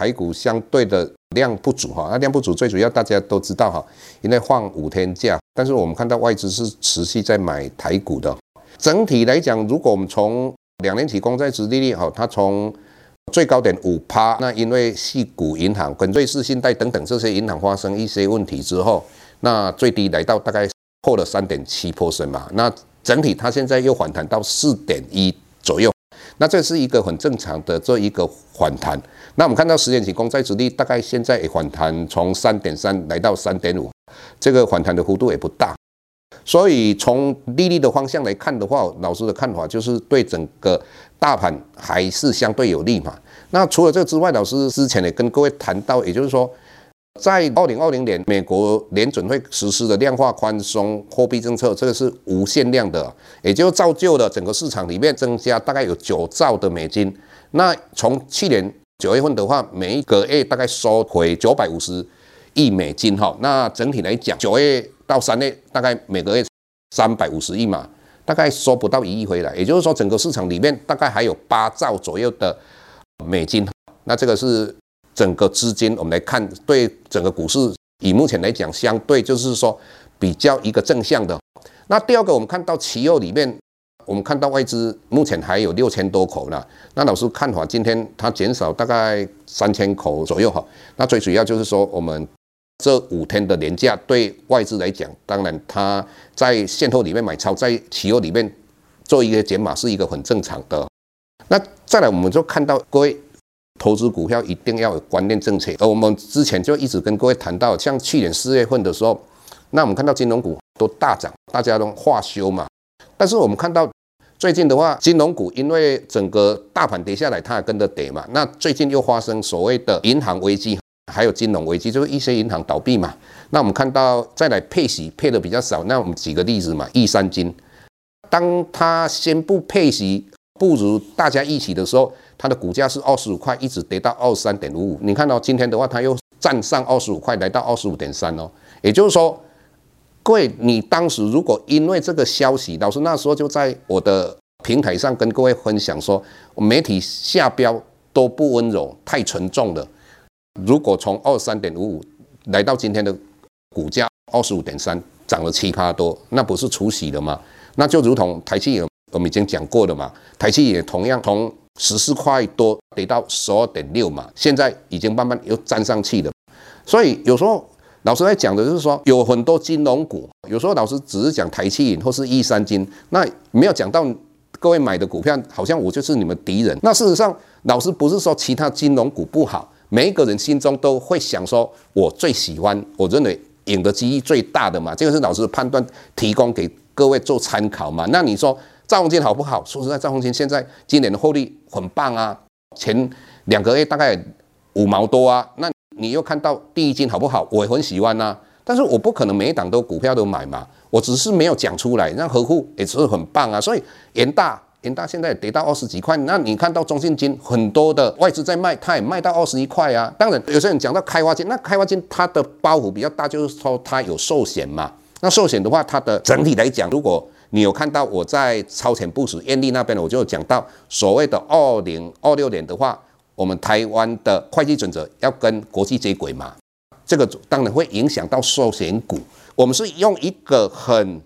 台股相对的量不足哈，那量不足最主要大家都知道哈，因为放五天假，但是我们看到外资是持续在买台股的。整体来讲，如果我们从两年期公债殖利率哈，它从最高点五趴，那因为系股银行跟瑞士信贷等等这些银行发生一些问题之后，那最低来到大概破了三点七 percent 嘛，那整体它现在又反弹到四点一左右。那这是一个很正常的这一个反弹。那我们看到十年期公债殖利大概现在也反弹从三点三来到三点五，这个反弹的幅度也不大。所以从利率的方向来看的话，老师的看法就是对整个大盘还是相对有利嘛。那除了这个之外，老师之前也跟各位谈到，也就是说。在二零二零年，美国联准会实施的量化宽松货币政策，这个是无限量的，也就造就了整个市场里面增加大概有九兆的美金。那从去年九月份的话，每一个月大概收回九百五十亿美金哈。那整体来讲，九月到三月大概每个月三百五十亿嘛，大概收不到一亿回来。也就是说，整个市场里面大概还有八兆左右的美金。那这个是。整个资金，我们来看，对整个股市，以目前来讲，相对就是说比较一个正向的。那第二个，我们看到期货里面，我们看到外资目前还有六千多口呢。那老师看法，今天它减少大概三千口左右哈。那最主要就是说，我们这五天的连假对外资来讲，当然它在现货里面买超，在期货里面做一个减码是一个很正常的。那再来，我们就看到各位。投资股票一定要有观念正确，而我们之前就一直跟各位谈到，像去年四月份的时候，那我们看到金融股都大涨，大家都化修嘛。但是我们看到最近的话，金融股因为整个大盘跌下来，它也跟着跌嘛。那最近又发生所谓的银行危机，还有金融危机，就是一些银行倒闭嘛。那我们看到再来配息配的比较少，那我们举个例子嘛，玉山金，当它宣布配息不如大家一起的时候。它的股价是二十五块，一直跌到二十三点五五。你看到今天的话，它又站上二十五块，来到二十五点三哦。也就是说，各位，你当时如果因为这个消息，老师那时候就在我的平台上跟各位分享说，媒体下标都不温柔，太沉重了。如果从二十三点五五来到今天的股价二十五点三，涨了七八多，那不是除息了吗？那就如同台积电，我们已经讲过了嘛，台积也同样从。十四块多跌到十二点六嘛，现在已经慢慢又站上去了。所以有时候老师在讲的就是说，有很多金融股，有时候老师只是讲台企银或是玉山金，那没有讲到各位买的股票，好像我就是你们敌人。那事实上，老师不是说其他金融股不好，每一个人心中都会想说，我最喜欢，我认为赢的机会最大的嘛，这个是老师的判断，提供给各位做参考嘛。那你说？兆丰金好不好？说实在，兆丰金现在今年的获利很棒啊，前两个月大概五毛多啊。那你又看到第一金好不好？我也很喜欢呐、啊，但是我不可能每一档都股票都买嘛，我只是没有讲出来。那合库也是很棒啊，所以元大元大现在跌到二十几块。那你看到中信金很多的外资在卖，它也卖到二十一块啊。当然有些人讲到开发金，那开发金它的包袱比较大，就是说它有寿险嘛。那寿险的话，它的整体来讲，如果你有看到我在超前部署验利那边，我就讲到所谓的二零二六年的话，我们台湾的会计准则要跟国际接轨嘛，这个当然会影响到寿险股。我们是用一个很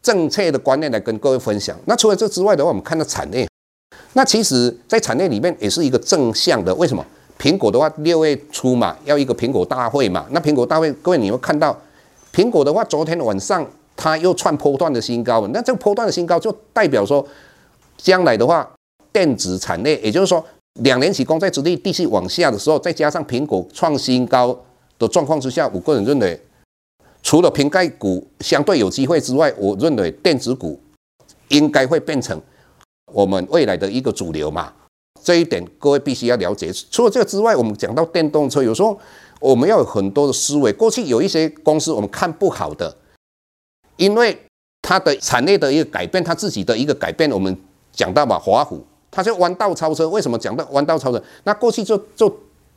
正确的观念来跟各位分享。那除了这之外的话，我们看到产业，那其实在产业里面也是一个正向的。为什么？苹果的话六月初嘛，要一个苹果大会嘛。那苹果大会，各位你会看到苹果的话，昨天晚上。它又创波段的新高，那这个波段的新高就代表说，将来的话，电子产业，也就是说，两年期公债殖利率继续往下的时候，再加上苹果创新高的状况之下，我个人认为，除了瓶盖股相对有机会之外，我认为电子股应该会变成我们未来的一个主流嘛。这一点各位必须要了解。除了这个之外，我们讲到电动车，有时候我们要有很多的思维。过去有一些公司我们看不好的。因为它的产业的一个改变，它自己的一个改变，我们讲到嘛，华虎，它就弯道超车。为什么讲到弯道超车？那过去做做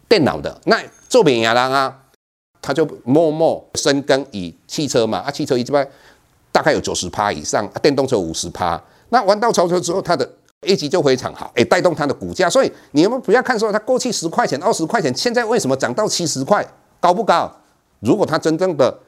电脑的，那做美亚郎啊，他就默默深耕以汽车嘛，啊，汽车一般大概有九十趴以上，啊，电动车五十趴。那弯道超车之后，它的业绩就非常好，诶，带动它的股价。所以你们不要看说它过去十块钱、二十块钱，现在为什么涨到七十块？高不高？如果它真正的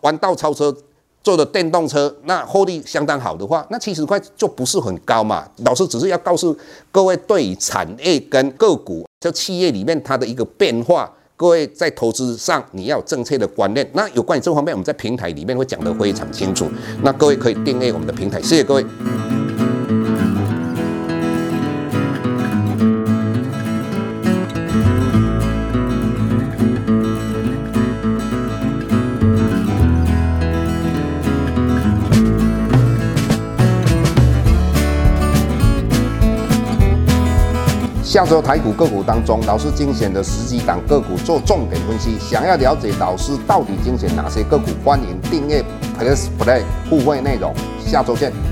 弯道超车，做的电动车，那获利相当好的话，那七十块就不是很高嘛。老师只是要告诉各位，对于产业跟个股，这企业里面它的一个变化，各位在投资上你要有正确的观念。那有关于这方面，我们在平台里面会讲得非常清楚。那各位可以订阅我们的平台，谢谢各位。下周台股个股当中，老师精选的十几档个股做重点分析。想要了解老师到底精选哪些个股，欢迎订阅 Plus Play 互惠内容。下周见。